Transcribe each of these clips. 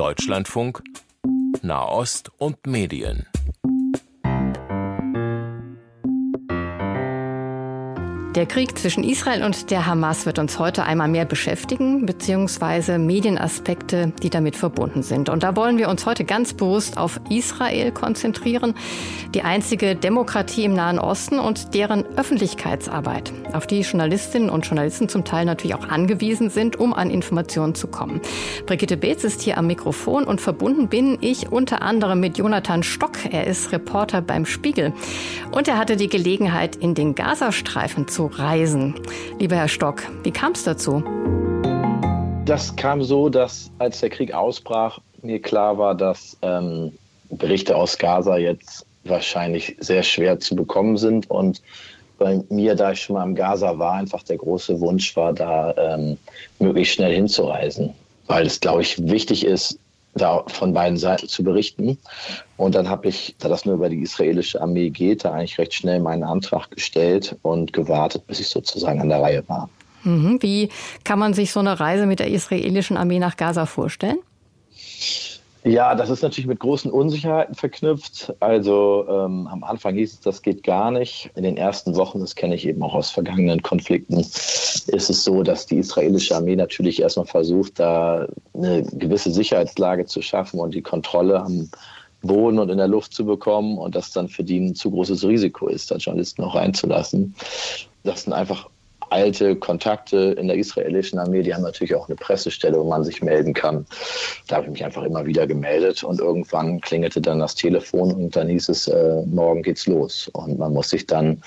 Deutschlandfunk Nahost und Medien. Der Krieg zwischen Israel und der Hamas wird uns heute einmal mehr beschäftigen, beziehungsweise Medienaspekte, die damit verbunden sind. Und da wollen wir uns heute ganz bewusst auf Israel konzentrieren, die einzige Demokratie im Nahen Osten und deren Öffentlichkeitsarbeit, auf die Journalistinnen und Journalisten zum Teil natürlich auch angewiesen sind, um an Informationen zu kommen. Brigitte Beetz ist hier am Mikrofon und verbunden bin ich unter anderem mit Jonathan Stock. Er ist Reporter beim Spiegel und er hatte die Gelegenheit, in den Gazastreifen zu zu reisen. Lieber Herr Stock, wie kam es dazu? Das kam so, dass als der Krieg ausbrach, mir klar war, dass ähm, Berichte aus Gaza jetzt wahrscheinlich sehr schwer zu bekommen sind. Und bei mir, da ich schon mal im Gaza war, einfach der große Wunsch war, da ähm, möglichst schnell hinzureisen. Weil es, glaube ich, wichtig ist, da von beiden Seiten zu berichten. Und dann habe ich, da das nur über die israelische Armee geht, da eigentlich recht schnell meinen Antrag gestellt und gewartet, bis ich sozusagen an der Reihe war. Mhm. Wie kann man sich so eine Reise mit der israelischen Armee nach Gaza vorstellen? Ja, das ist natürlich mit großen Unsicherheiten verknüpft. Also ähm, am Anfang hieß es, das geht gar nicht. In den ersten Wochen, das kenne ich eben auch aus vergangenen Konflikten, ist es so, dass die israelische Armee natürlich erstmal versucht, da eine gewisse Sicherheitslage zu schaffen und die Kontrolle am Boden und in der Luft zu bekommen und das dann für die ein zu großes Risiko ist, da Journalisten auch reinzulassen. Das sind einfach alte Kontakte in der israelischen Armee, die haben natürlich auch eine Pressestelle, wo man sich melden kann. Da habe ich mich einfach immer wieder gemeldet und irgendwann klingelte dann das Telefon und dann hieß es, äh, morgen geht's los. Und man muss sich dann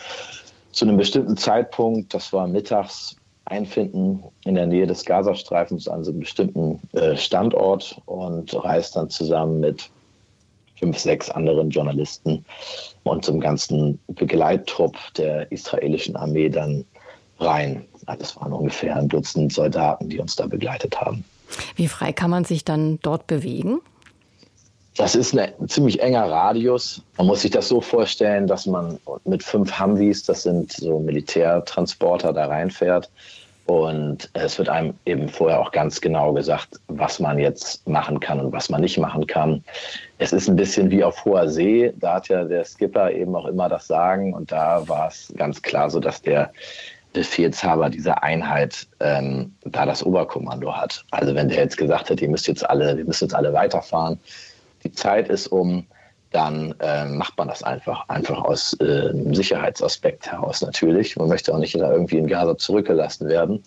zu einem bestimmten Zeitpunkt, das war mittags, einfinden in der Nähe des Gazastreifens an so einem bestimmten äh, Standort und reist dann zusammen mit fünf, sechs anderen Journalisten und zum ganzen Begleittrupp der israelischen Armee dann rein. Das waren ungefähr ein Dutzend Soldaten, die uns da begleitet haben. Wie frei kann man sich dann dort bewegen? Das ist ein ziemlich enger Radius. Man muss sich das so vorstellen, dass man mit fünf Humvees, das sind so Militärtransporter, da reinfährt. Und es wird einem eben vorher auch ganz genau gesagt, was man jetzt machen kann und was man nicht machen kann. Es ist ein bisschen wie auf hoher See. Da hat ja der Skipper eben auch immer das Sagen. Und da war es ganz klar so, dass der Befehlshaber dieser Einheit ähm, da das Oberkommando hat. Also wenn der jetzt gesagt hat, ihr müsst jetzt alle, wir müssen jetzt alle weiterfahren, die Zeit ist um, dann äh, macht man das einfach, einfach aus äh, einem Sicherheitsaspekt heraus natürlich. Man möchte auch nicht da irgendwie in Gaza zurückgelassen werden.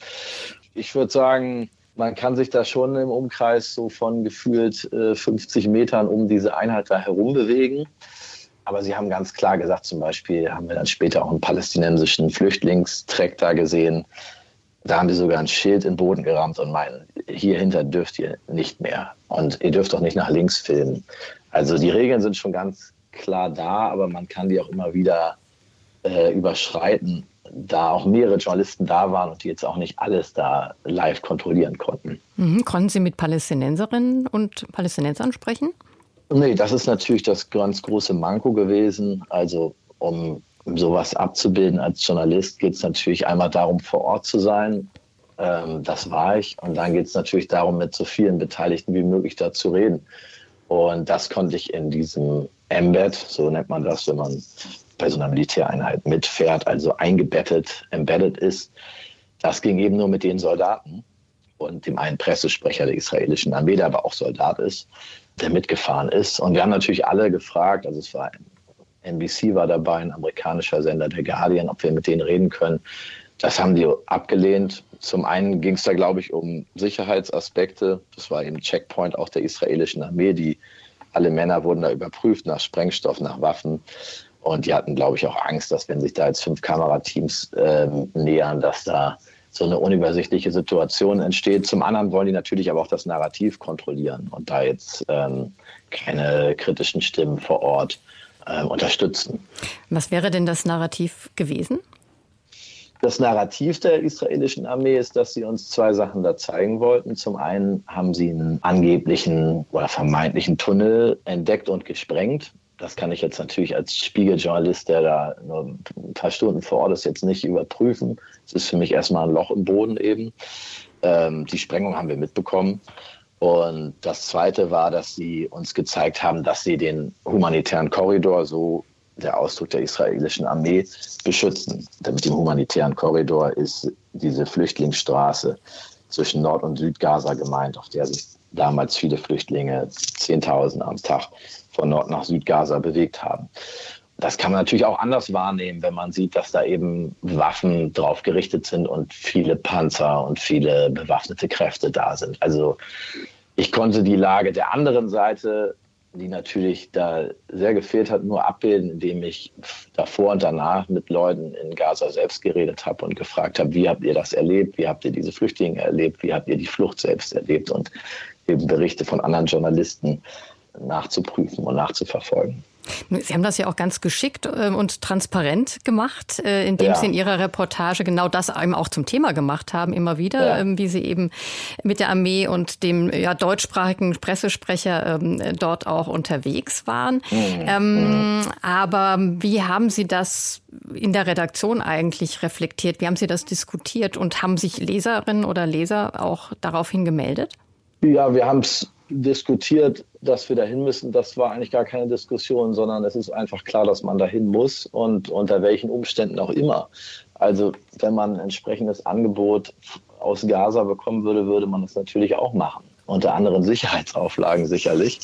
Ich würde sagen, man kann sich da schon im Umkreis so von gefühlt äh, 50 Metern um diese Einheit da herum bewegen. Aber sie haben ganz klar gesagt, zum Beispiel haben wir dann später auch einen palästinensischen Flüchtlingstreck da gesehen. Da haben die sogar ein Schild in den Boden gerammt und meinen, hier hinter dürft ihr nicht mehr. Und ihr dürft auch nicht nach links filmen. Also die Regeln sind schon ganz klar da, aber man kann die auch immer wieder äh, überschreiten, da auch mehrere Journalisten da waren und die jetzt auch nicht alles da live kontrollieren konnten. Mhm. Konnten Sie mit Palästinenserinnen und Palästinensern sprechen? Nee, das ist natürlich das ganz große Manko gewesen. Also um sowas abzubilden als Journalist geht es natürlich einmal darum, vor Ort zu sein. Ähm, das war ich. Und dann geht es natürlich darum, mit so vielen Beteiligten wie möglich da zu reden. Und das konnte ich in diesem Embed, so nennt man das, wenn man bei so einer Militäreinheit mitfährt, also eingebettet, embedded ist. Das ging eben nur mit den Soldaten und dem einen Pressesprecher der israelischen Armee, der aber auch Soldat ist der mitgefahren ist. Und wir haben natürlich alle gefragt, also es war NBC war dabei, ein amerikanischer Sender, der Guardian, ob wir mit denen reden können. Das haben die abgelehnt. Zum einen ging es da, glaube ich, um Sicherheitsaspekte. Das war eben Checkpoint auch der israelischen Armee. Die alle Männer wurden da überprüft nach Sprengstoff, nach Waffen. Und die hatten, glaube ich, auch Angst, dass wenn sich da jetzt fünf Kamerateams äh, nähern, dass da so eine unübersichtliche Situation entsteht. Zum anderen wollen die natürlich aber auch das Narrativ kontrollieren und da jetzt ähm, keine kritischen Stimmen vor Ort äh, unterstützen. Was wäre denn das Narrativ gewesen? Das Narrativ der israelischen Armee ist, dass sie uns zwei Sachen da zeigen wollten. Zum einen haben sie einen angeblichen oder vermeintlichen Tunnel entdeckt und gesprengt das kann ich jetzt natürlich als Spiegeljournalist, der da nur ein paar Stunden vor Ort ist, jetzt nicht überprüfen. Es ist für mich erstmal ein Loch im Boden eben. Ähm, die Sprengung haben wir mitbekommen. Und das Zweite war, dass sie uns gezeigt haben, dass sie den humanitären Korridor, so der Ausdruck der israelischen Armee, beschützen. Mit dem humanitären Korridor ist diese Flüchtlingsstraße zwischen Nord- und Südgaza gemeint, auf der sich damals viele Flüchtlinge, 10.000 am Tag, von Nord nach Südgaza bewegt haben. Das kann man natürlich auch anders wahrnehmen, wenn man sieht, dass da eben Waffen drauf gerichtet sind und viele Panzer und viele bewaffnete Kräfte da sind. Also ich konnte die Lage der anderen Seite, die natürlich da sehr gefehlt hat, nur abbilden, indem ich davor und danach mit Leuten in Gaza selbst geredet habe und gefragt habe, wie habt ihr das erlebt, wie habt ihr diese Flüchtlinge erlebt, wie habt ihr die Flucht selbst erlebt und eben Berichte von anderen Journalisten nachzuprüfen und nachzuverfolgen. Sie haben das ja auch ganz geschickt ähm, und transparent gemacht, äh, indem ja. Sie in Ihrer Reportage genau das eben auch zum Thema gemacht haben, immer wieder, ja. Ähm, wie Sie eben mit der Armee und dem ja, deutschsprachigen Pressesprecher ähm, dort auch unterwegs waren. Mhm. Ähm, aber wie haben Sie das in der Redaktion eigentlich reflektiert? Wie haben Sie das diskutiert und haben sich Leserinnen oder Leser auch daraufhin gemeldet? Ja, wir haben es diskutiert, dass wir dahin müssen. Das war eigentlich gar keine Diskussion, sondern es ist einfach klar, dass man dahin muss und unter welchen Umständen auch immer. Also wenn man ein entsprechendes Angebot aus Gaza bekommen würde, würde man das natürlich auch machen. Unter anderen Sicherheitsauflagen sicherlich.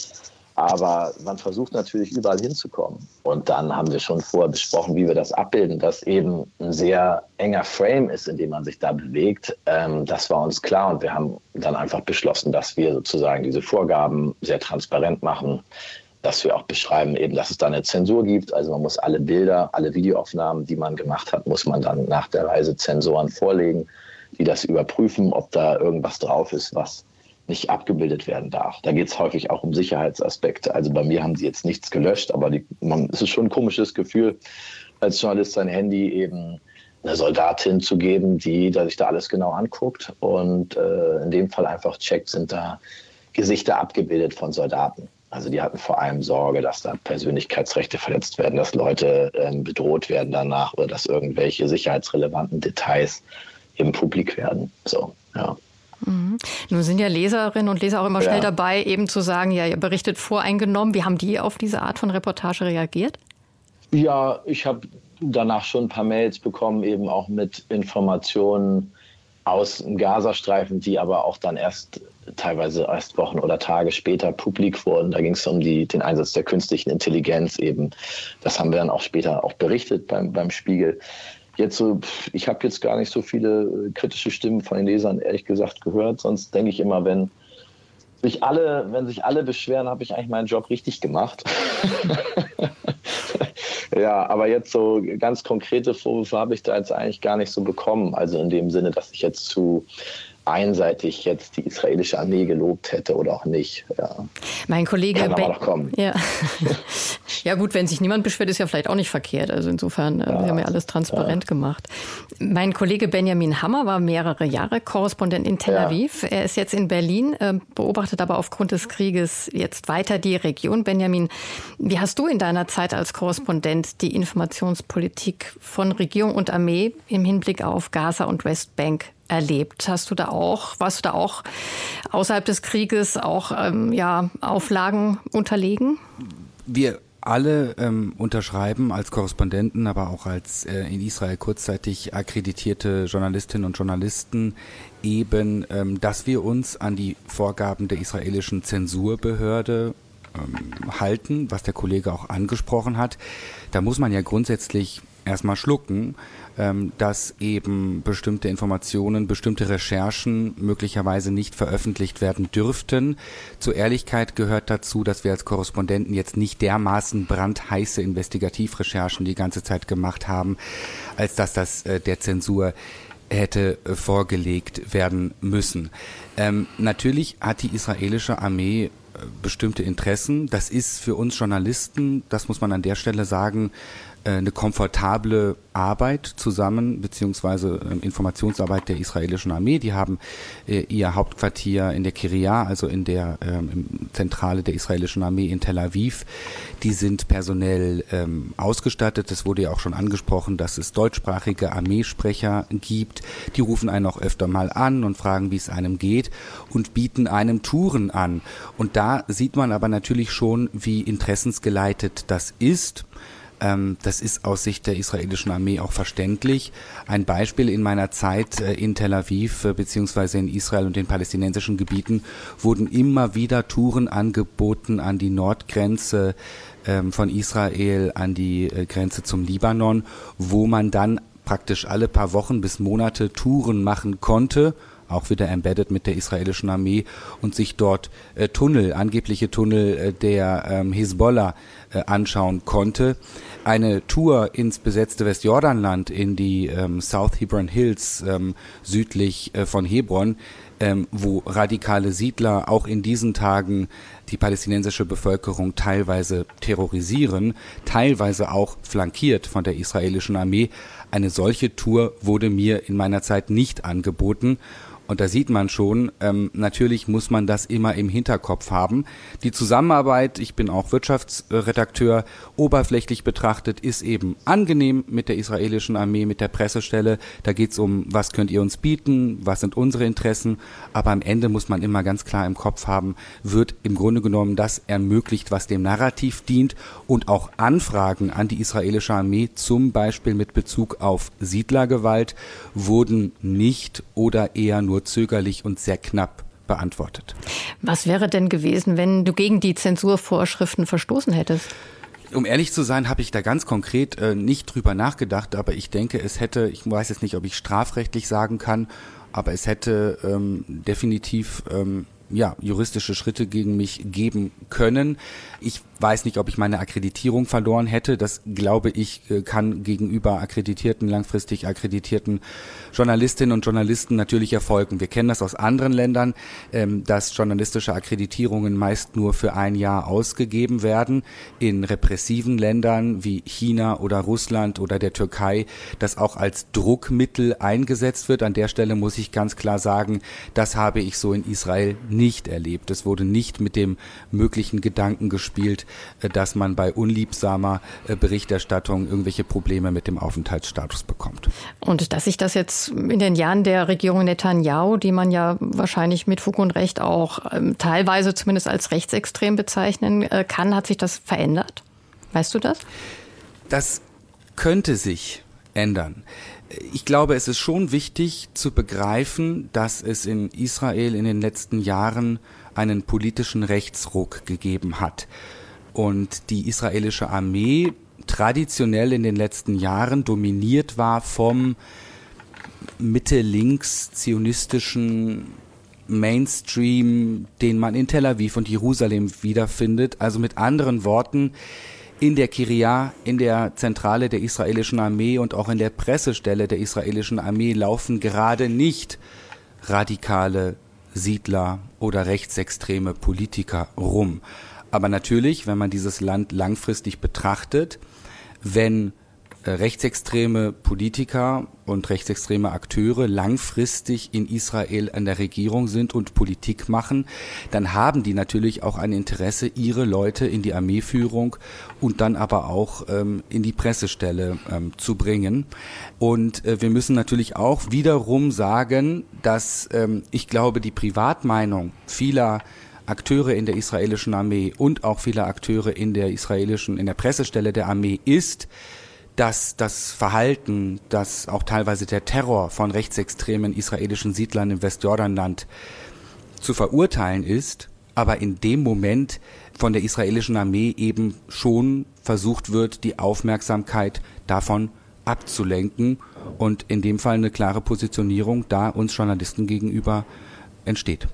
Aber man versucht natürlich überall hinzukommen. Und dann haben wir schon vorher besprochen, wie wir das abbilden, dass eben ein sehr enger Frame ist, in dem man sich da bewegt. Ähm, das war uns klar und wir haben dann einfach beschlossen, dass wir sozusagen diese Vorgaben sehr transparent machen, dass wir auch beschreiben, eben, dass es da eine Zensur gibt. Also man muss alle Bilder, alle Videoaufnahmen, die man gemacht hat, muss man dann nach der Reise Zensoren vorlegen, die das überprüfen, ob da irgendwas drauf ist, was nicht abgebildet werden darf. Da geht es häufig auch um Sicherheitsaspekte. Also bei mir haben sie jetzt nichts gelöscht, aber die, man, es ist schon ein komisches Gefühl, als Journalist sein Handy eben eine Soldatin zu geben, die sich da alles genau anguckt und äh, in dem Fall einfach checkt, sind da Gesichter abgebildet von Soldaten. Also die hatten vor allem Sorge, dass da Persönlichkeitsrechte verletzt werden, dass Leute äh, bedroht werden danach oder dass irgendwelche sicherheitsrelevanten Details eben publik werden. So, ja. Mhm. Nun sind ja Leserinnen und Leser auch immer ja. schnell dabei, eben zu sagen, ja, ihr berichtet voreingenommen. Wie haben die auf diese Art von Reportage reagiert? Ja, ich habe danach schon ein paar Mails bekommen, eben auch mit Informationen aus dem Gazastreifen, die aber auch dann erst teilweise erst Wochen oder Tage später publik wurden. Da ging es um die, den Einsatz der künstlichen Intelligenz eben. Das haben wir dann auch später auch berichtet beim, beim Spiegel jetzt so, ich habe jetzt gar nicht so viele äh, kritische Stimmen von den Lesern ehrlich gesagt gehört. Sonst denke ich immer, wenn sich alle, wenn sich alle beschweren, habe ich eigentlich meinen Job richtig gemacht. ja, aber jetzt so ganz konkrete Vorwürfe habe ich da jetzt eigentlich gar nicht so bekommen. Also in dem Sinne, dass ich jetzt zu einseitig jetzt die israelische Armee gelobt hätte oder auch nicht. Ja. Mein Kollege Kann aber noch kommen. Ja. ja gut, wenn sich niemand beschwert, ist ja vielleicht auch nicht verkehrt. Also insofern, äh, ja. wir haben ja alles transparent ja. gemacht. Mein Kollege Benjamin Hammer war mehrere Jahre Korrespondent in Tel Aviv. Er ist jetzt in Berlin, äh, beobachtet aber aufgrund des Krieges jetzt weiter die Region. Benjamin, wie hast du in deiner Zeit als Korrespondent die Informationspolitik von Regierung und Armee im Hinblick auf Gaza und Westbank erlebt? Hast du da auch, warst du da auch außerhalb des Krieges auch ähm, ja, Auflagen unterlegen? Wir alle ähm, unterschreiben als Korrespondenten, aber auch als äh, in Israel kurzzeitig akkreditierte Journalistinnen und Journalisten eben, ähm, dass wir uns an die Vorgaben der israelischen Zensurbehörde ähm, halten, was der Kollege auch angesprochen hat. Da muss man ja grundsätzlich erstmal schlucken ähm, dass eben bestimmte Informationen, bestimmte Recherchen möglicherweise nicht veröffentlicht werden dürften. Zur Ehrlichkeit gehört dazu, dass wir als Korrespondenten jetzt nicht dermaßen brandheiße Investigativrecherchen die ganze Zeit gemacht haben, als dass das äh, der Zensur hätte äh, vorgelegt werden müssen. Ähm, natürlich hat die israelische Armee äh, bestimmte Interessen. Das ist für uns Journalisten, das muss man an der Stelle sagen, eine komfortable Arbeit zusammen, beziehungsweise ähm, Informationsarbeit der israelischen Armee. Die haben äh, ihr Hauptquartier in der Kiria, also in der ähm, Zentrale der israelischen Armee in Tel Aviv. Die sind personell ähm, ausgestattet. Es wurde ja auch schon angesprochen, dass es deutschsprachige Armeesprecher gibt. Die rufen einen auch öfter mal an und fragen, wie es einem geht und bieten einem Touren an. Und da sieht man aber natürlich schon, wie interessensgeleitet das ist. Ähm, das ist aus Sicht der israelischen Armee auch verständlich. Ein Beispiel in meiner Zeit äh, in Tel Aviv äh, beziehungsweise in Israel und den palästinensischen Gebieten wurden immer wieder Touren angeboten an die Nordgrenze ähm, von Israel, an die äh, Grenze zum Libanon, wo man dann praktisch alle paar Wochen bis Monate Touren machen konnte auch wieder embedded mit der israelischen Armee und sich dort äh, Tunnel, angebliche Tunnel äh, der ähm, Hisbollah äh, anschauen konnte. Eine Tour ins besetzte Westjordanland in die ähm, South Hebron Hills ähm, südlich äh, von Hebron, ähm, wo radikale Siedler auch in diesen Tagen die palästinensische Bevölkerung teilweise terrorisieren, teilweise auch flankiert von der israelischen Armee. Eine solche Tour wurde mir in meiner Zeit nicht angeboten und da sieht man schon, ähm, natürlich muss man das immer im Hinterkopf haben. Die Zusammenarbeit, ich bin auch Wirtschaftsredakteur, oberflächlich betrachtet ist eben angenehm mit der israelischen Armee, mit der Pressestelle. Da geht es um, was könnt ihr uns bieten, was sind unsere Interessen. Aber am Ende muss man immer ganz klar im Kopf haben, wird im Grunde genommen das ermöglicht, was dem Narrativ dient und auch Anfragen an die israelische Armee, zum Beispiel mit Bezug auf Siedlergewalt, wurden nicht oder eher nur zögerlich und sehr knapp beantwortet. Was wäre denn gewesen, wenn du gegen die Zensurvorschriften verstoßen hättest? Um ehrlich zu sein, habe ich da ganz konkret äh, nicht drüber nachgedacht, aber ich denke, es hätte, ich weiß jetzt nicht, ob ich strafrechtlich sagen kann, aber es hätte ähm, definitiv ähm, ja, juristische Schritte gegen mich geben können. Ich weiß nicht, ob ich meine Akkreditierung verloren hätte. Das glaube ich äh, kann gegenüber akkreditierten, langfristig akkreditierten Journalistinnen und Journalisten natürlich erfolgen. Wir kennen das aus anderen Ländern, ähm, dass journalistische Akkreditierungen meist nur für ein Jahr ausgegeben werden. In repressiven Ländern wie China oder Russland oder der Türkei, das auch als Druckmittel eingesetzt wird. An der Stelle muss ich ganz klar sagen, das habe ich so in Israel nicht erlebt. Es wurde nicht mit dem möglichen Gedanken gespielt, dass man bei unliebsamer äh, Berichterstattung irgendwelche Probleme mit dem Aufenthaltsstatus bekommt. Und dass sich das jetzt in den Jahren der Regierung Netanyahu, die man ja wahrscheinlich mit Fug und Recht auch ähm, teilweise zumindest als rechtsextrem bezeichnen äh, kann, hat sich das verändert? Weißt du das? Das könnte sich ändern. Ich glaube, es ist schon wichtig zu begreifen, dass es in Israel in den letzten Jahren einen politischen Rechtsruck gegeben hat und die israelische Armee traditionell in den letzten Jahren dominiert war vom Mitte-links zionistischen Mainstream, den man in Tel Aviv und Jerusalem wiederfindet. Also mit anderen Worten, in der Kiria, in der Zentrale der israelischen Armee und auch in der Pressestelle der israelischen Armee laufen gerade nicht radikale Siedler oder rechtsextreme Politiker rum. Aber natürlich, wenn man dieses Land langfristig betrachtet, wenn äh, rechtsextreme Politiker und rechtsextreme Akteure langfristig in Israel an der Regierung sind und Politik machen, dann haben die natürlich auch ein Interesse, ihre Leute in die Armeeführung und dann aber auch ähm, in die Pressestelle ähm, zu bringen. Und äh, wir müssen natürlich auch wiederum sagen, dass ähm, ich glaube, die Privatmeinung vieler Akteure in der israelischen Armee und auch viele Akteure in der israelischen, in der Pressestelle der Armee ist, dass das Verhalten, dass auch teilweise der Terror von rechtsextremen israelischen Siedlern im Westjordanland zu verurteilen ist, aber in dem Moment von der israelischen Armee eben schon versucht wird, die Aufmerksamkeit davon abzulenken und in dem Fall eine klare Positionierung da uns Journalisten gegenüber entsteht.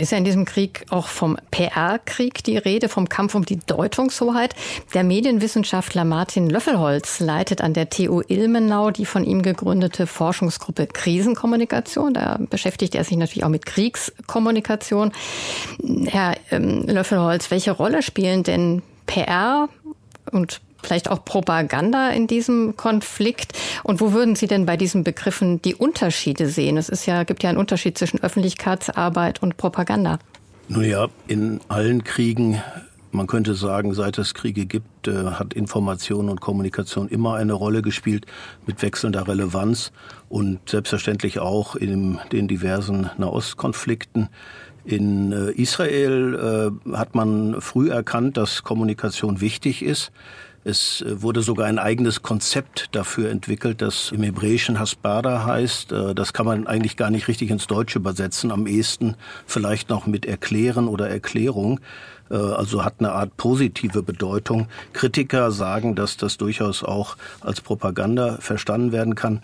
Nun ist ja in diesem Krieg auch vom PR-Krieg die Rede, vom Kampf um die Deutungshoheit. Der Medienwissenschaftler Martin Löffelholz leitet an der TU Ilmenau die von ihm gegründete Forschungsgruppe Krisenkommunikation. Da beschäftigt er sich natürlich auch mit Kriegskommunikation. Herr ähm, Löffelholz, welche Rolle spielen denn PR und vielleicht auch Propaganda in diesem Konflikt? Und wo würden Sie denn bei diesen Begriffen die Unterschiede sehen? Es ist ja, gibt ja einen Unterschied zwischen Öffentlichkeitsarbeit und Propaganda. Nun ja, in allen Kriegen, man könnte sagen, seit es Kriege gibt, äh, hat Information und Kommunikation immer eine Rolle gespielt mit wechselnder Relevanz und selbstverständlich auch in den diversen Nahostkonflikten. In äh, Israel äh, hat man früh erkannt, dass Kommunikation wichtig ist. Es äh, wurde sogar ein eigenes Konzept dafür entwickelt, das im Hebräischen Hasbada heißt. Äh, das kann man eigentlich gar nicht richtig ins Deutsche übersetzen. Am ehesten vielleicht noch mit Erklären oder Erklärung. Äh, also hat eine Art positive Bedeutung. Kritiker sagen, dass das durchaus auch als Propaganda verstanden werden kann.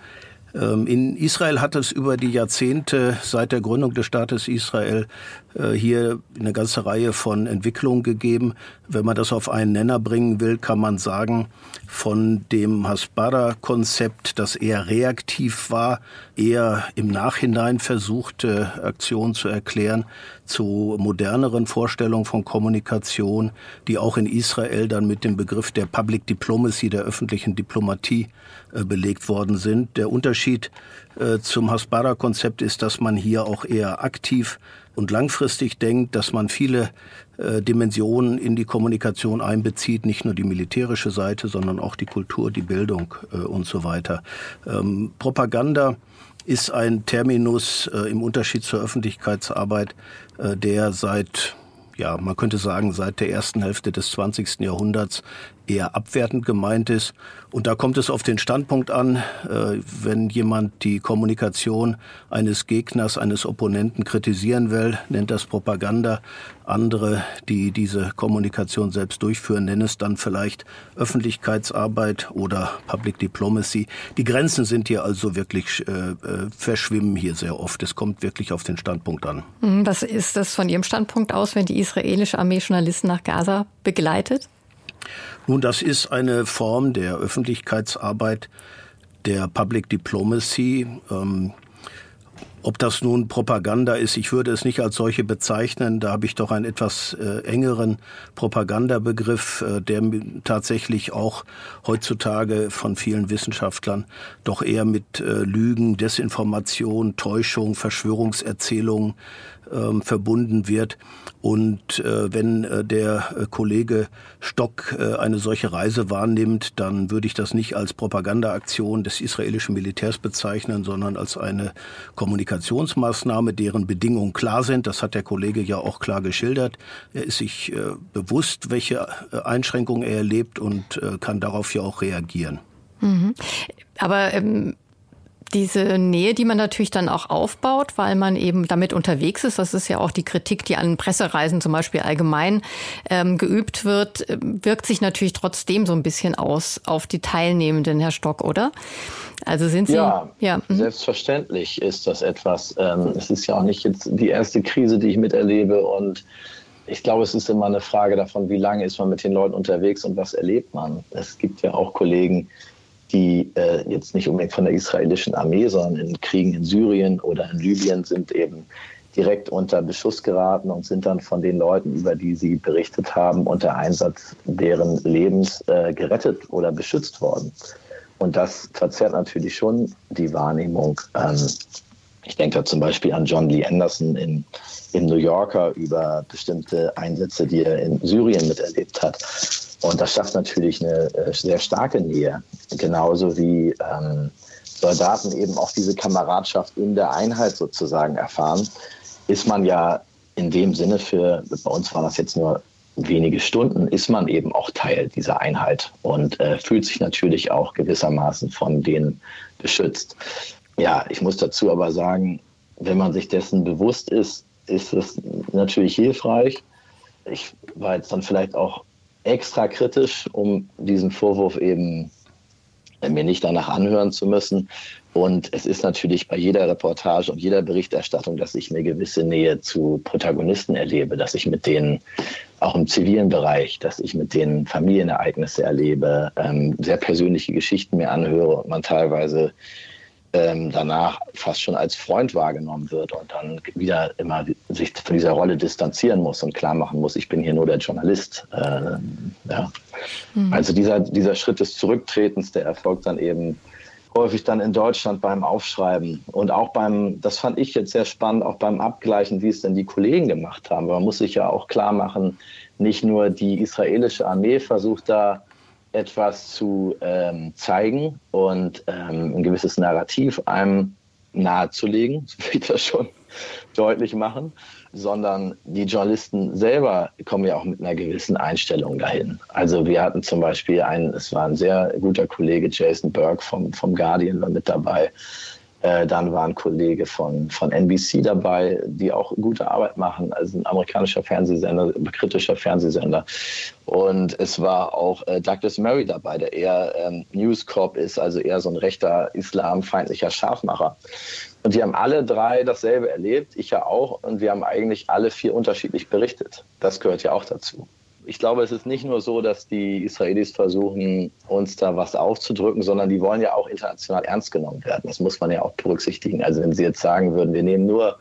Ähm, in Israel hat es über die Jahrzehnte seit der Gründung des Staates Israel hier eine ganze Reihe von Entwicklungen gegeben. Wenn man das auf einen Nenner bringen will, kann man sagen, von dem Hasbara-Konzept, das eher reaktiv war, eher im Nachhinein versuchte, Aktionen zu erklären, zu moderneren Vorstellungen von Kommunikation, die auch in Israel dann mit dem Begriff der Public Diplomacy, der öffentlichen Diplomatie, äh, belegt worden sind. Der Unterschied äh, zum Hasbara-Konzept ist, dass man hier auch eher aktiv und langfristig denkt, dass man viele äh, Dimensionen in die Kommunikation einbezieht, nicht nur die militärische Seite, sondern auch die Kultur, die Bildung äh, und so weiter. Ähm, Propaganda ist ein Terminus äh, im Unterschied zur Öffentlichkeitsarbeit, äh, der seit ja, man könnte sagen, seit der ersten Hälfte des 20. Jahrhunderts eher abwertend gemeint ist. Und da kommt es auf den Standpunkt an, äh, wenn jemand die Kommunikation eines Gegners, eines Opponenten kritisieren will, nennt das Propaganda. Andere, die diese Kommunikation selbst durchführen, nennen es dann vielleicht Öffentlichkeitsarbeit oder Public Diplomacy. Die Grenzen sind hier also wirklich äh, äh verschwimmen hier sehr oft. Es kommt wirklich auf den Standpunkt an. Mhm, was ist das von Ihrem Standpunkt aus, wenn die israelische Armee Journalisten nach Gaza begleitet? Nun, das ist eine Form der Öffentlichkeitsarbeit, der Public Diplomacy. Ähm, ob das nun Propaganda ist, ich würde es nicht als solche bezeichnen. Da habe ich doch einen etwas äh, engeren Propagandabegriff, äh, der tatsächlich auch heutzutage von vielen Wissenschaftlern doch eher mit äh, Lügen, Desinformation, Täuschung, Verschwörungserzählungen ähm, verbunden wird. Und äh, wenn äh, der äh, Kollege Stock äh, eine solche Reise wahrnimmt, dann würde ich das nicht als Propagandaaktion des israelischen Militärs bezeichnen, sondern als eine Kommunikationsmaßnahme, deren Bedingungen klar sind. Das hat der Kollege ja auch klar geschildert. Er ist sich äh, bewusst, welche Einschränkungen er erlebt und kann darauf ja auch reagieren. Mhm. Aber ähm diese Nähe, die man natürlich dann auch aufbaut, weil man eben damit unterwegs ist. Das ist ja auch die Kritik, die an Pressereisen zum Beispiel allgemein ähm, geübt wird, wirkt sich natürlich trotzdem so ein bisschen aus auf die Teilnehmenden, Herr Stock, oder? Also sind Sie? Ja, ja. Mhm. selbstverständlich ist das etwas. Ähm, es ist ja auch nicht jetzt die erste Krise, die ich miterlebe und ich glaube, es ist immer eine Frage davon, wie lange ist man mit den Leuten unterwegs und was erlebt man. Es gibt ja auch Kollegen, die äh, jetzt nicht unbedingt von der israelischen Armee, sondern in Kriegen in Syrien oder in Libyen sind eben direkt unter Beschuss geraten und sind dann von den Leuten, über die sie berichtet haben, unter Einsatz deren Lebens äh, gerettet oder beschützt worden. Und das verzerrt natürlich schon die Wahrnehmung. Ähm, ich denke da zum Beispiel an John Lee Anderson in, im New Yorker über bestimmte Einsätze, die er in Syrien miterlebt hat. Und das schafft natürlich eine äh, sehr starke Nähe, genauso wie ähm, Soldaten eben auch diese Kameradschaft in der Einheit sozusagen erfahren, ist man ja in dem Sinne für, bei uns waren das jetzt nur wenige Stunden, ist man eben auch Teil dieser Einheit und äh, fühlt sich natürlich auch gewissermaßen von denen beschützt. Ja, ich muss dazu aber sagen, wenn man sich dessen bewusst ist, ist es natürlich hilfreich. Ich war jetzt dann vielleicht auch extra kritisch, um diesen Vorwurf eben mir nicht danach anhören zu müssen. Und es ist natürlich bei jeder Reportage und jeder Berichterstattung, dass ich eine gewisse Nähe zu Protagonisten erlebe, dass ich mit denen auch im zivilen Bereich, dass ich mit denen Familienereignisse erlebe, ähm, sehr persönliche Geschichten mir anhöre und man teilweise ähm, danach fast schon als Freund wahrgenommen wird und dann wieder immer sich von dieser Rolle distanzieren muss und klar machen muss, ich bin hier nur der Journalist. Äh, ja. Mhm. Also dieser, dieser Schritt des Zurücktretens, der erfolgt dann eben häufig dann in Deutschland beim Aufschreiben und auch beim, das fand ich jetzt sehr spannend, auch beim Abgleichen, wie es denn die Kollegen gemacht haben. Man muss sich ja auch klar machen, nicht nur die israelische Armee versucht da etwas zu ähm, zeigen und ähm, ein gewisses Narrativ einem nahezulegen, so will ich das schon deutlich machen, sondern die Journalisten selber kommen ja auch mit einer gewissen Einstellung dahin. Also wir hatten zum Beispiel einen, es war ein sehr guter Kollege, Jason Burke vom, vom Guardian war mit dabei, äh, dann war ein Kollege von, von NBC dabei, die auch gute Arbeit machen, also ein amerikanischer Fernsehsender, kritischer Fernsehsender. Und es war auch äh, Douglas Murray dabei, der eher ähm, News Corp ist, also eher so ein rechter islamfeindlicher Scharfmacher. Und die haben alle drei dasselbe erlebt, ich ja auch, und wir haben eigentlich alle vier unterschiedlich berichtet. Das gehört ja auch dazu ich glaube, es ist nicht nur so, dass die Israelis versuchen, uns da was aufzudrücken, sondern die wollen ja auch international ernst genommen werden. Das muss man ja auch berücksichtigen. Also wenn Sie jetzt sagen würden, wir nehmen nur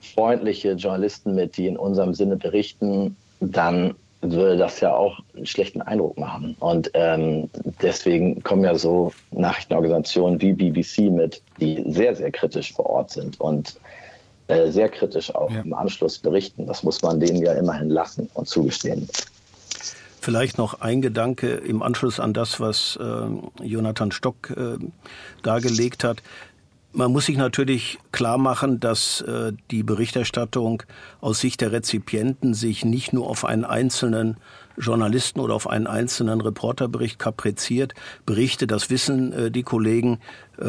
freundliche Journalisten mit, die in unserem Sinne berichten, dann würde das ja auch einen schlechten Eindruck machen. Und ähm, deswegen kommen ja so Nachrichtenorganisationen wie BBC mit, die sehr, sehr kritisch vor Ort sind und äh, sehr kritisch auch ja. im Anschluss berichten. Das muss man denen ja immerhin lassen und zugestehen. Vielleicht noch ein Gedanke im Anschluss an das, was äh, Jonathan Stock äh, dargelegt hat. Man muss sich natürlich klar machen, dass äh, die Berichterstattung aus Sicht der Rezipienten sich nicht nur auf einen einzelnen Journalisten oder auf einen einzelnen Reporterbericht kapriziert. Berichte, das wissen äh, die Kollegen, äh,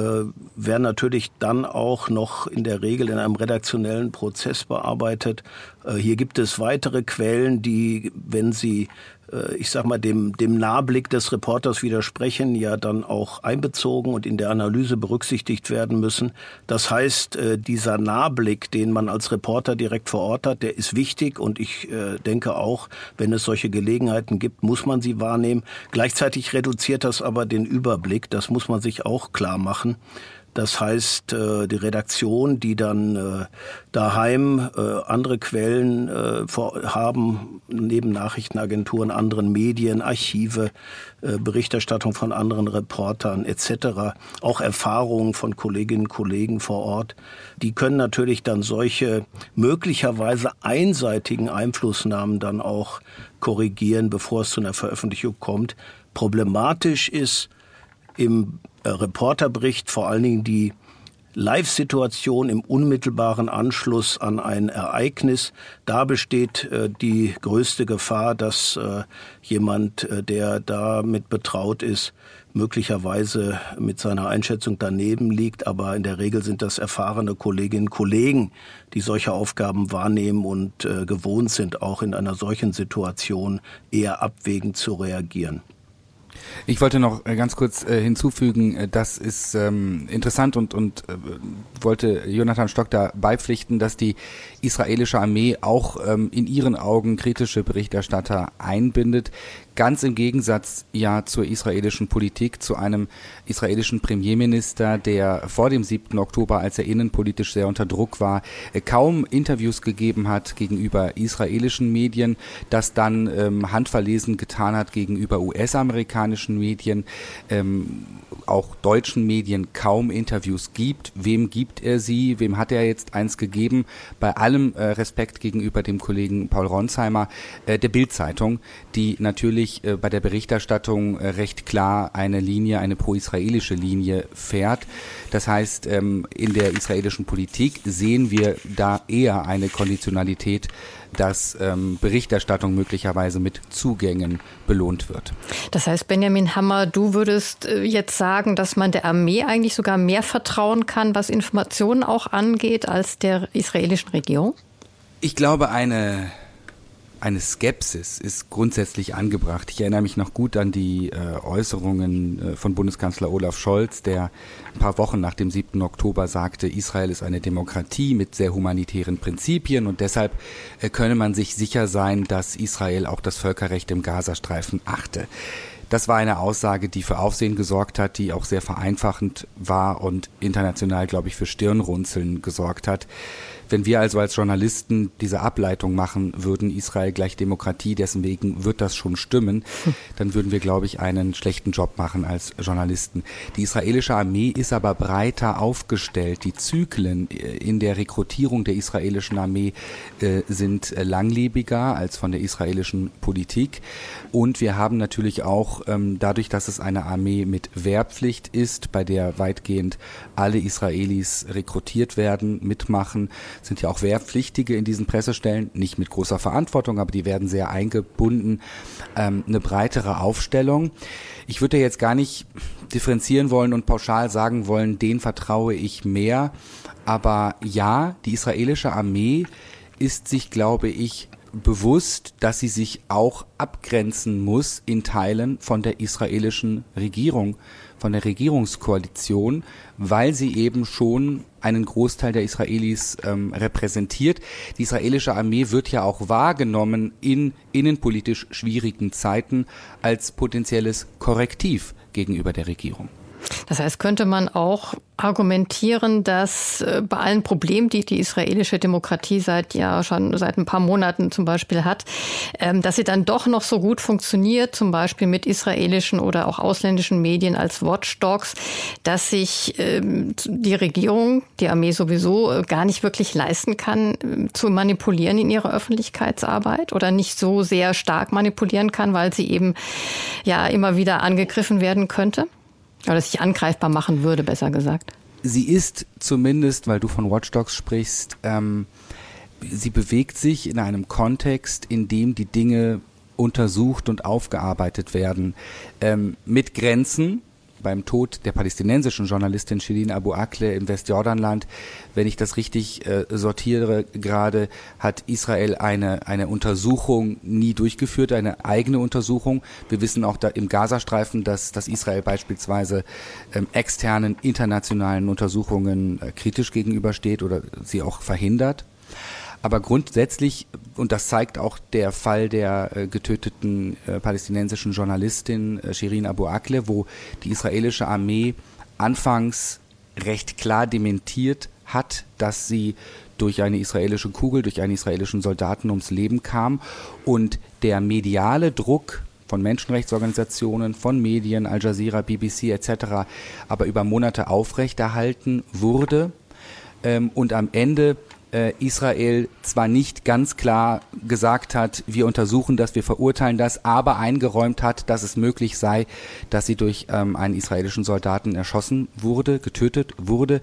werden natürlich dann auch noch in der Regel in einem redaktionellen Prozess bearbeitet. Äh, hier gibt es weitere Quellen, die, wenn sie ich sag mal, dem, dem Nahblick des Reporters widersprechen, ja dann auch einbezogen und in der Analyse berücksichtigt werden müssen. Das heißt, äh, dieser Nahblick, den man als Reporter direkt vor Ort hat, der ist wichtig und ich äh, denke auch, wenn es solche Gelegenheiten gibt, muss man sie wahrnehmen. Gleichzeitig reduziert das aber den Überblick, das muss man sich auch klar machen. Das heißt, äh, die Redaktion, die dann äh, daheim äh, andere Quellen haben, neben Nachrichtenagenturen, anderen Medien, Archive, Berichterstattung von anderen Reportern etc., auch Erfahrungen von Kolleginnen und Kollegen vor Ort, die können natürlich dann solche möglicherweise einseitigen Einflussnahmen dann auch korrigieren, bevor es zu einer Veröffentlichung kommt. Problematisch ist im äh, Reporterbericht vor allen Dingen die Live-Situation im unmittelbaren Anschluss an ein Ereignis. Da besteht äh, die größte Gefahr, dass äh, jemand, äh, der damit betraut ist, möglicherweise mit seiner Einschätzung daneben liegt. Aber in der Regel sind das erfahrene Kolleginnen und Kollegen, die solche Aufgaben wahrnehmen und äh, gewohnt sind, auch in einer solchen Situation eher abwägend zu reagieren. Ich wollte noch äh, ganz kurz äh, hinzufügen, äh, das ist ähm, interessant und, und äh, wollte Jonathan Stock da beipflichten, dass die israelische Armee auch ähm, in ihren Augen kritische Berichterstatter einbindet. Ganz im Gegensatz ja zur israelischen Politik, zu einem israelischen Premierminister, der vor dem 7. Oktober, als er innenpolitisch sehr unter Druck war, äh, kaum Interviews gegeben hat gegenüber israelischen Medien, das dann ähm, handverlesen getan hat gegenüber US-amerikanischen Medien, ähm, auch deutschen Medien kaum Interviews gibt. Wem gibt er sie? Wem hat er jetzt eins gegeben? Bei allem äh, Respekt gegenüber dem Kollegen Paul Ronsheimer, äh, der Bildzeitung, die natürlich natürlich äh, bei der Berichterstattung äh, recht klar eine Linie, eine pro-israelische Linie fährt. Das heißt, ähm, in der israelischen Politik sehen wir da eher eine Konditionalität, dass ähm, Berichterstattung möglicherweise mit Zugängen belohnt wird. Das heißt, Benjamin Hammer, du würdest äh, jetzt sagen, dass man der Armee eigentlich sogar mehr vertrauen kann, was Informationen auch angeht, als der israelischen Regierung? Ich glaube, eine eine Skepsis ist grundsätzlich angebracht. Ich erinnere mich noch gut an die äh, Äußerungen äh, von Bundeskanzler Olaf Scholz, der ein paar Wochen nach dem 7. Oktober sagte, Israel ist eine Demokratie mit sehr humanitären Prinzipien und deshalb äh, könne man sich sicher sein, dass Israel auch das Völkerrecht im Gazastreifen achte. Das war eine Aussage, die für Aufsehen gesorgt hat, die auch sehr vereinfachend war und international, glaube ich, für Stirnrunzeln gesorgt hat. Wenn wir also als Journalisten diese Ableitung machen würden, Israel gleich Demokratie, dessen wegen wird das schon stimmen, dann würden wir, glaube ich, einen schlechten Job machen als Journalisten. Die israelische Armee ist aber breiter aufgestellt. Die Zyklen äh, in der Rekrutierung der israelischen Armee äh, sind äh, langlebiger als von der israelischen Politik. Und wir haben natürlich auch ähm, dadurch, dass es eine Armee mit Wehrpflicht ist, bei der weitgehend alle Israelis rekrutiert werden, mitmachen, sind ja auch Wehrpflichtige in diesen Pressestellen, nicht mit großer Verantwortung, aber die werden sehr eingebunden, ähm, eine breitere Aufstellung. Ich würde jetzt gar nicht differenzieren wollen und pauschal sagen wollen, den vertraue ich mehr. Aber ja, die israelische Armee ist sich, glaube ich, bewusst, dass sie sich auch abgrenzen muss in Teilen von der israelischen Regierung von der Regierungskoalition, weil sie eben schon einen Großteil der Israelis ähm, repräsentiert. Die israelische Armee wird ja auch wahrgenommen in innenpolitisch schwierigen Zeiten als potenzielles Korrektiv gegenüber der Regierung. Das heißt, könnte man auch argumentieren, dass äh, bei allen Problemen, die die israelische Demokratie seit ja schon seit ein paar Monaten zum Beispiel hat, ähm, dass sie dann doch noch so gut funktioniert, zum Beispiel mit israelischen oder auch ausländischen Medien als Watchdogs, dass sich ähm, die Regierung, die Armee sowieso äh, gar nicht wirklich leisten kann, ähm, zu manipulieren in ihrer Öffentlichkeitsarbeit oder nicht so sehr stark manipulieren kann, weil sie eben ja immer wieder angegriffen werden könnte? Oder sich angreifbar machen würde, besser gesagt. Sie ist zumindest, weil du von Watchdogs sprichst, ähm, sie bewegt sich in einem Kontext, in dem die Dinge untersucht und aufgearbeitet werden, ähm, mit Grenzen, beim Tod der palästinensischen Journalistin Shirin Abu Akleh im Westjordanland, wenn ich das richtig äh, sortiere gerade, hat Israel eine, eine Untersuchung nie durchgeführt, eine eigene Untersuchung. Wir wissen auch da im Gazastreifen, dass, dass Israel beispielsweise ähm, externen internationalen Untersuchungen äh, kritisch gegenübersteht oder sie auch verhindert. Aber grundsätzlich, und das zeigt auch der Fall der äh, getöteten äh, palästinensischen Journalistin äh, Shirin Abu Akleh, wo die israelische Armee anfangs recht klar dementiert hat, dass sie durch eine israelische Kugel, durch einen israelischen Soldaten ums Leben kam und der mediale Druck von Menschenrechtsorganisationen, von Medien, Al Jazeera, BBC etc., aber über Monate aufrechterhalten wurde ähm, und am Ende äh, Israel zwar nicht ganz klar gesagt hat, wir untersuchen das, wir verurteilen das, aber eingeräumt hat, dass es möglich sei, dass sie durch ähm, einen israelischen Soldaten erschossen wurde, getötet wurde.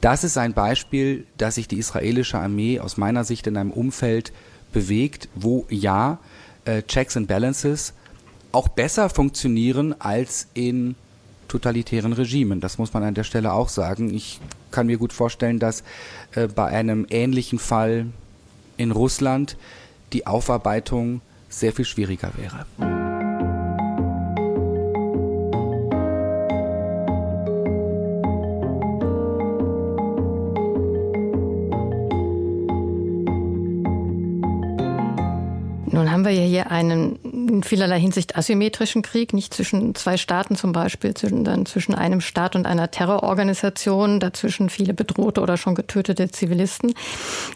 Das ist ein Beispiel, dass sich die israelische Armee aus meiner Sicht in einem Umfeld bewegt, wo ja äh, Checks and Balances auch besser funktionieren als in totalitären Regimen. Das muss man an der Stelle auch sagen. Ich kann mir gut vorstellen, dass äh, bei einem ähnlichen Fall in Russland die Aufarbeitung sehr viel schwieriger wäre. Nun haben wir ja hier einen in vielerlei Hinsicht asymmetrischen Krieg, nicht zwischen zwei Staaten zum Beispiel, sondern zwischen einem Staat und einer Terrororganisation, dazwischen viele bedrohte oder schon getötete Zivilisten.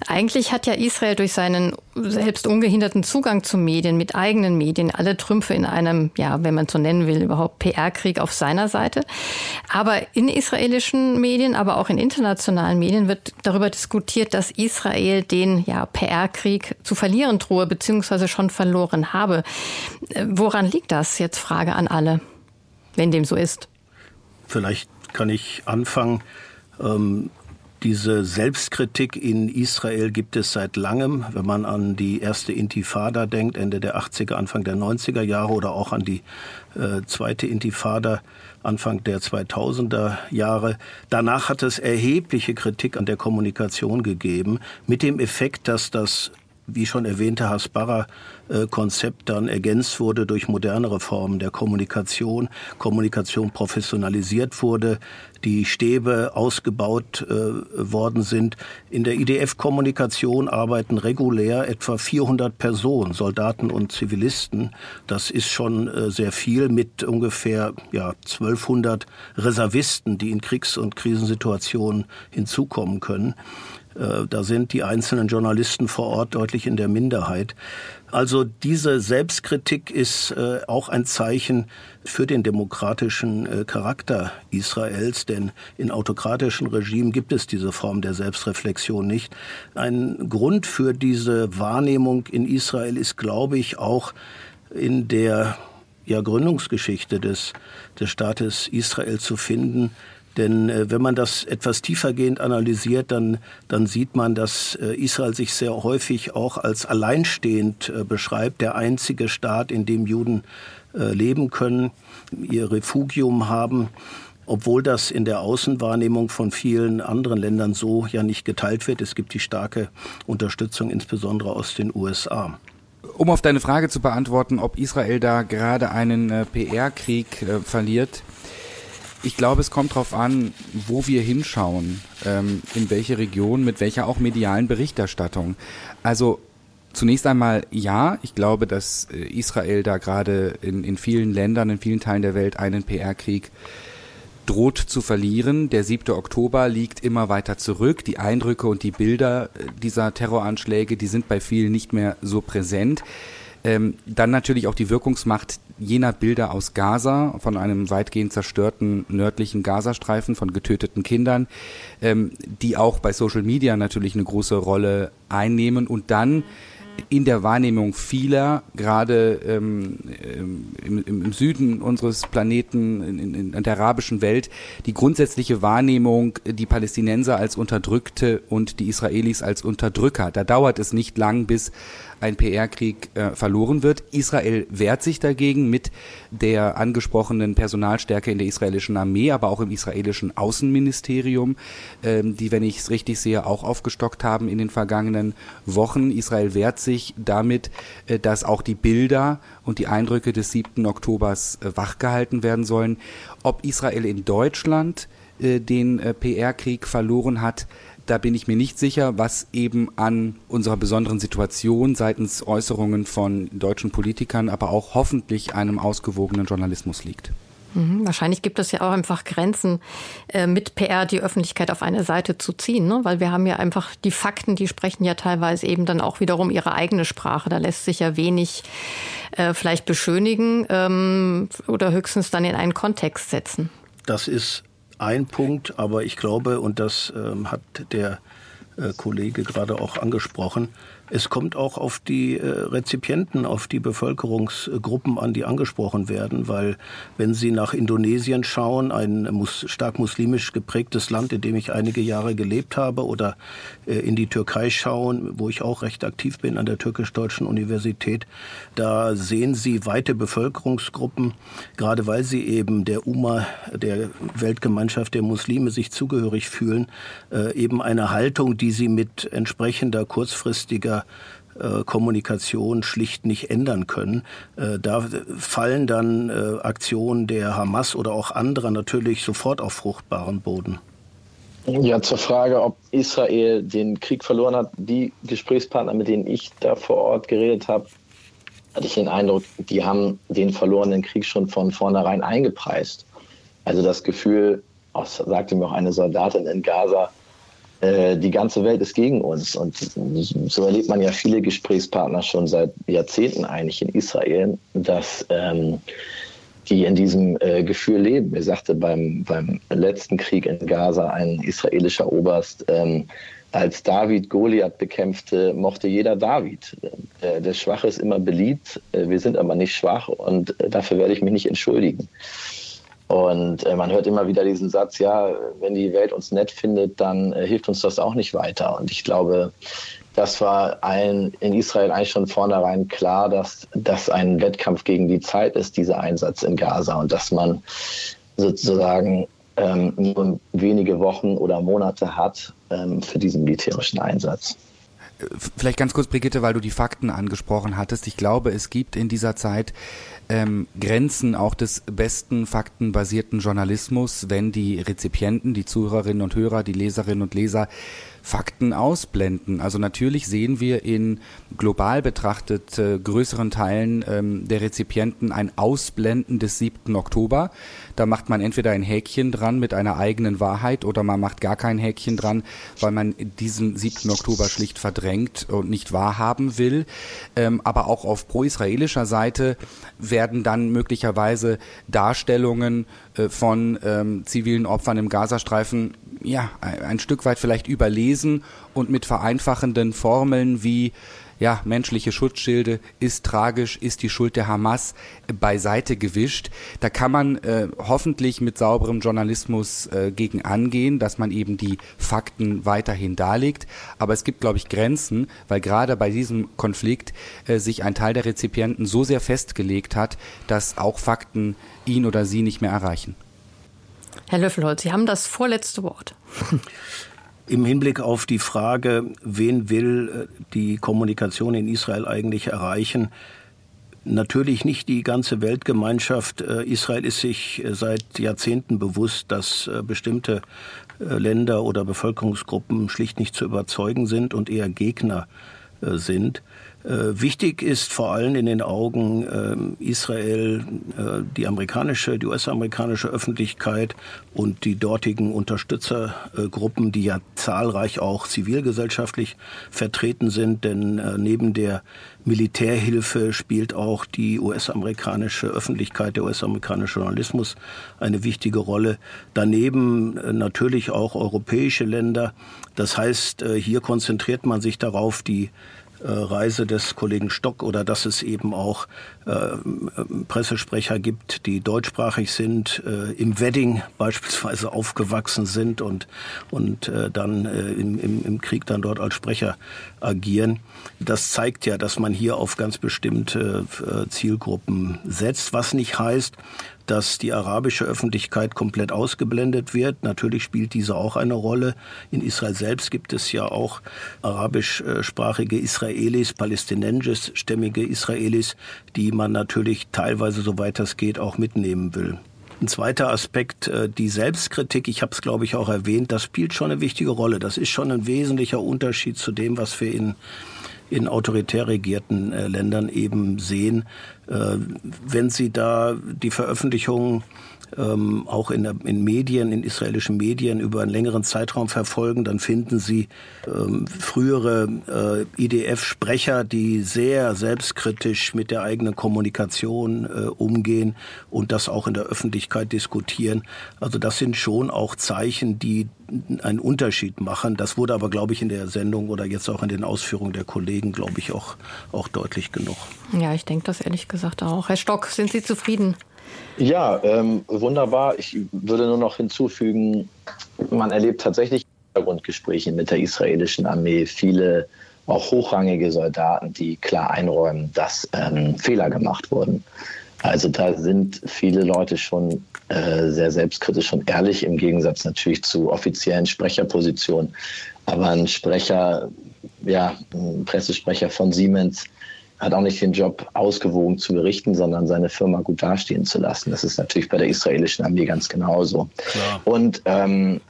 Eigentlich hat ja Israel durch seinen selbst ungehinderten Zugang zu Medien, mit eigenen Medien, alle Trümpfe in einem, ja, wenn man so nennen will, überhaupt PR-Krieg auf seiner Seite. Aber in israelischen Medien, aber auch in internationalen Medien wird darüber diskutiert, dass Israel den ja, PR-Krieg zu verlieren drohe, beziehungsweise schon verloren habe. Woran liegt das? Jetzt Frage an alle, wenn dem so ist. Vielleicht kann ich anfangen. Ähm, diese Selbstkritik in Israel gibt es seit langem, wenn man an die erste Intifada denkt, Ende der 80er, Anfang der 90er Jahre oder auch an die äh, zweite Intifada, Anfang der 2000er Jahre. Danach hat es erhebliche Kritik an der Kommunikation gegeben, mit dem Effekt, dass das wie schon erwähnte Hasbara-Konzept dann ergänzt wurde durch modernere Formen der Kommunikation, Kommunikation professionalisiert wurde, die Stäbe ausgebaut äh, worden sind. In der IDF-Kommunikation arbeiten regulär etwa 400 Personen, Soldaten und Zivilisten. Das ist schon äh, sehr viel mit ungefähr ja, 1200 Reservisten, die in Kriegs- und Krisensituationen hinzukommen können. Äh, da sind die einzelnen Journalisten vor Ort deutlich in der Minderheit. Also diese Selbstkritik ist äh, auch ein Zeichen für den demokratischen äh, Charakter Israels, denn in autokratischen Regimen gibt es diese Form der Selbstreflexion nicht. Ein Grund für diese Wahrnehmung in Israel ist, glaube ich, auch in der ja, Gründungsgeschichte des, des Staates Israel zu finden, denn äh, wenn man das etwas tiefergehend analysiert, dann, dann sieht man, dass äh, Israel sich sehr häufig auch als alleinstehend äh, beschreibt, der einzige Staat, in dem Juden äh, leben können, ihr Refugium haben obwohl das in der Außenwahrnehmung von vielen anderen Ländern so ja nicht geteilt wird. Es gibt die starke Unterstützung insbesondere aus den USA. Um auf deine Frage zu beantworten, ob Israel da gerade einen äh, PR-Krieg äh, verliert, ich glaube, es kommt darauf an, wo wir hinschauen, ähm, in welche Region, mit welcher auch medialen Berichterstattung. Also zunächst einmal ja, ich glaube, dass äh, Israel da gerade in, in vielen Ländern, in vielen Teilen der Welt einen PR-Krieg droht zu verlieren. Der 7. Oktober liegt immer weiter zurück. Die Eindrücke und die Bilder äh, dieser Terroranschläge, die sind bei vielen nicht mehr so präsent. Ähm, dann natürlich auch die Wirkungsmacht jener Bilder aus Gaza, von einem weitgehend zerstörten nördlichen Gazastreifen, von getöteten Kindern, ähm, die auch bei Social Media natürlich eine große Rolle einnehmen und dann in der Wahrnehmung vieler, gerade ähm, im, im, Süden unseres Planeten, in, in, in, der arabischen Welt, die grundsätzliche Wahrnehmung, die Palästinenser als Unterdrückte und die Israelis als Unterdrücker. Da dauert es nicht lang, bis ein PR-Krieg äh, verloren wird. Israel wehrt sich dagegen mit der angesprochenen Personalstärke in der israelischen Armee, aber auch im israelischen Außenministerium, ähm, die, wenn ich es richtig sehe, auch aufgestockt haben in den vergangenen Wochen. Israel wehrt sich damit, äh, dass auch die Bilder und die Eindrücke des 7. Oktobers äh, wachgehalten werden sollen. Ob Israel in Deutschland äh, den äh, PR-Krieg verloren hat, da bin ich mir nicht sicher, was eben an unserer besonderen Situation seitens Äußerungen von deutschen Politikern, aber auch hoffentlich einem ausgewogenen Journalismus liegt. Mhm, wahrscheinlich gibt es ja auch einfach Grenzen, äh, mit PR die Öffentlichkeit auf eine Seite zu ziehen, ne? weil wir haben ja einfach die Fakten, die sprechen ja teilweise eben dann auch wiederum ihre eigene Sprache. Da lässt sich ja wenig äh, vielleicht beschönigen ähm, oder höchstens dann in einen Kontext setzen. Das ist ein Punkt, aber ich glaube, und das ähm, hat der äh, Kollege gerade auch angesprochen, es kommt auch auf die äh, Rezipienten, auf die Bevölkerungsgruppen an, die angesprochen werden, weil wenn Sie nach Indonesien schauen, ein stark muslimisch geprägtes Land, in dem ich einige Jahre gelebt habe, oder äh, in die Türkei schauen, wo ich auch recht aktiv bin an der türkisch-deutschen Universität, da sehen Sie weite Bevölkerungsgruppen, gerade weil sie eben der UMA, der Weltgemeinschaft der Muslime, sich zugehörig fühlen, äh, eben eine Haltung, die sie mit entsprechender kurzfristiger äh, Kommunikation schlicht nicht ändern können. Äh, da fallen dann äh, Aktionen der Hamas oder auch anderer natürlich sofort auf fruchtbaren Boden. Ja, zur Frage, ob Israel den Krieg verloren hat. Die Gesprächspartner, mit denen ich da vor Ort geredet habe, hatte ich den Eindruck, die haben den verlorenen Krieg schon von vornherein eingepreist. Also das Gefühl, auch sagte mir auch eine Soldatin in Gaza, äh, die ganze Welt ist gegen uns. Und so erlebt man ja viele Gesprächspartner schon seit Jahrzehnten eigentlich in Israel, dass ähm, die in diesem äh, Gefühl leben. Mir sagte beim, beim letzten Krieg in Gaza ein israelischer Oberst, ähm, als David Goliath bekämpfte, mochte jeder David. Äh, der Schwache ist immer beliebt, äh, wir sind aber nicht schwach und dafür werde ich mich nicht entschuldigen. Und äh, man hört immer wieder diesen Satz, ja, wenn die Welt uns nett findet, dann äh, hilft uns das auch nicht weiter. Und ich glaube, das war allen in Israel eigentlich schon vornherein klar, dass das ein Wettkampf gegen die Zeit ist, dieser Einsatz in Gaza. Und dass man sozusagen ähm, nur wenige Wochen oder Monate hat ähm, für diesen militärischen Einsatz. Vielleicht ganz kurz, Brigitte, weil du die Fakten angesprochen hattest. Ich glaube, es gibt in dieser Zeit ähm, Grenzen auch des besten faktenbasierten Journalismus, wenn die Rezipienten, die Zuhörerinnen und Hörer, die Leserinnen und Leser Fakten ausblenden. Also natürlich sehen wir in global betrachtet äh, größeren Teilen ähm, der Rezipienten ein Ausblenden des 7. Oktober. Da macht man entweder ein Häkchen dran mit einer eigenen Wahrheit oder man macht gar kein Häkchen dran, weil man diesen 7. Oktober schlicht verdrängt und nicht wahrhaben will. Ähm, aber auch auf pro-israelischer Seite werden dann möglicherweise Darstellungen von ähm, zivilen Opfern im Gazastreifen ja, ein Stück weit vielleicht überlesen und mit vereinfachenden Formeln wie ja, menschliche Schutzschilde ist tragisch, ist die Schuld der Hamas beiseite gewischt. Da kann man äh, hoffentlich mit sauberem Journalismus äh, gegen angehen, dass man eben die Fakten weiterhin darlegt. Aber es gibt, glaube ich, Grenzen, weil gerade bei diesem Konflikt äh, sich ein Teil der Rezipienten so sehr festgelegt hat, dass auch Fakten ihn oder sie nicht mehr erreichen. Herr Löffelholz, Sie haben das vorletzte Wort. Im Hinblick auf die Frage, wen will äh, die Kommunikation in Israel eigentlich erreichen, natürlich nicht die ganze Weltgemeinschaft. Äh, Israel ist sich äh, seit Jahrzehnten bewusst, dass bestimmte Länder oder Bevölkerungsgruppen schlicht nicht zu überzeugen sind und eher Gegner sind. Äh, wichtig ist vor allem in den Augen äh, Israel äh, die amerikanische, die US-amerikanische Öffentlichkeit und die dortigen Unterstützergruppen, die ja zahlreich auch zivilgesellschaftlich vertreten sind, denn äh, neben der Militärhilfe spielt auch die US-amerikanische Öffentlichkeit, der US-amerikanische Journalismus eine wichtige Rolle. Daneben natürlich auch europäische Länder. Das heißt, hier konzentriert man sich darauf, die Reise des Kollegen Stock oder dass es eben auch äh, Pressesprecher gibt, die deutschsprachig sind, äh, im Wedding beispielsweise aufgewachsen sind und, und äh, dann äh, im, im, im Krieg dann dort als Sprecher agieren. Das zeigt ja, dass man hier auf ganz bestimmte äh, Zielgruppen setzt, was nicht heißt, dass die arabische Öffentlichkeit komplett ausgeblendet wird. Natürlich spielt diese auch eine Rolle. In Israel selbst gibt es ja auch arabischsprachige Israelis, palästinensischstämmige Israelis, die man natürlich teilweise, soweit das geht, auch mitnehmen will. Ein zweiter Aspekt, äh, die Selbstkritik, ich habe es, glaube ich, auch erwähnt, das spielt schon eine wichtige Rolle. Das ist schon ein wesentlicher Unterschied zu dem, was wir in in autoritär regierten äh, Ländern eben sehen. Äh, wenn Sie da die Veröffentlichungen ähm, auch in, in Medien, in israelischen Medien über einen längeren Zeitraum verfolgen, dann finden Sie ähm, frühere äh, IDF-Sprecher, die sehr selbstkritisch mit der eigenen Kommunikation äh, umgehen und das auch in der Öffentlichkeit diskutieren. Also das sind schon auch Zeichen, die einen Unterschied machen. Das wurde aber, glaube ich, in der Sendung oder jetzt auch in den Ausführungen der Kollegen, glaube ich, auch, auch deutlich genug. Ja, ich denke das ehrlich gesagt auch. Herr Stock, sind Sie zufrieden? Ja, ähm, wunderbar. Ich würde nur noch hinzufügen, man erlebt tatsächlich Hintergrundgespräche mit der israelischen Armee. Viele auch hochrangige Soldaten, die klar einräumen, dass ähm, Fehler gemacht wurden. Also da sind viele Leute schon äh, sehr selbstkritisch und ehrlich, im Gegensatz natürlich zu offiziellen Sprecherpositionen. Aber ein Sprecher, ja, ein Pressesprecher von Siemens, hat auch nicht den Job, ausgewogen zu berichten, sondern seine Firma gut dastehen zu lassen. Das ist natürlich bei der israelischen Armee ganz genauso. Klar. Und ähm,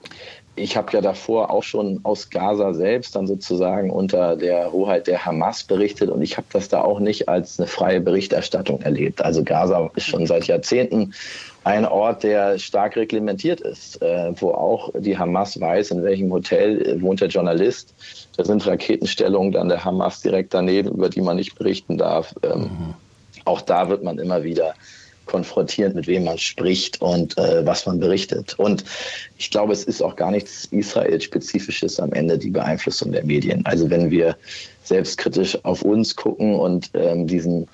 ich habe ja davor auch schon aus Gaza selbst dann sozusagen unter der Hoheit der Hamas berichtet und ich habe das da auch nicht als eine freie Berichterstattung erlebt. Also Gaza ist schon seit Jahrzehnten ein Ort, der stark reglementiert ist, äh, wo auch die Hamas weiß, in welchem Hotel wohnt der Journalist. Da sind Raketenstellungen dann der Hamas direkt daneben, über die man nicht berichten darf. Ähm, mhm. Auch da wird man immer wieder konfrontiert, mit wem man spricht und äh, was man berichtet. Und ich glaube, es ist auch gar nichts Israel-spezifisches am Ende die Beeinflussung der Medien. Also wenn wir selbstkritisch auf uns gucken und ähm, diesen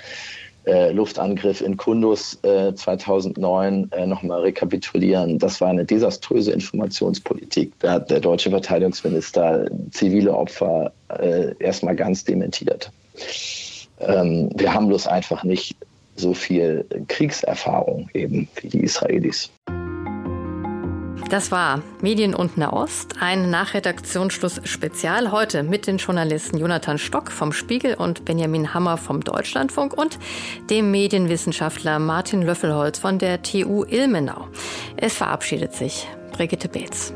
äh, Luftangriff in Kundus äh, 2009 äh, nochmal rekapitulieren. Das war eine desaströse Informationspolitik. Da hat der deutsche Verteidigungsminister zivile Opfer äh, erstmal ganz dementiert. Ähm, wir haben bloß einfach nicht so viel Kriegserfahrung eben wie die Israelis. Das war Medien und Nahost, ein Nachredaktionsschluss-Spezial heute mit den Journalisten Jonathan Stock vom Spiegel und Benjamin Hammer vom Deutschlandfunk und dem Medienwissenschaftler Martin Löffelholz von der TU Ilmenau. Es verabschiedet sich Brigitte Beetz.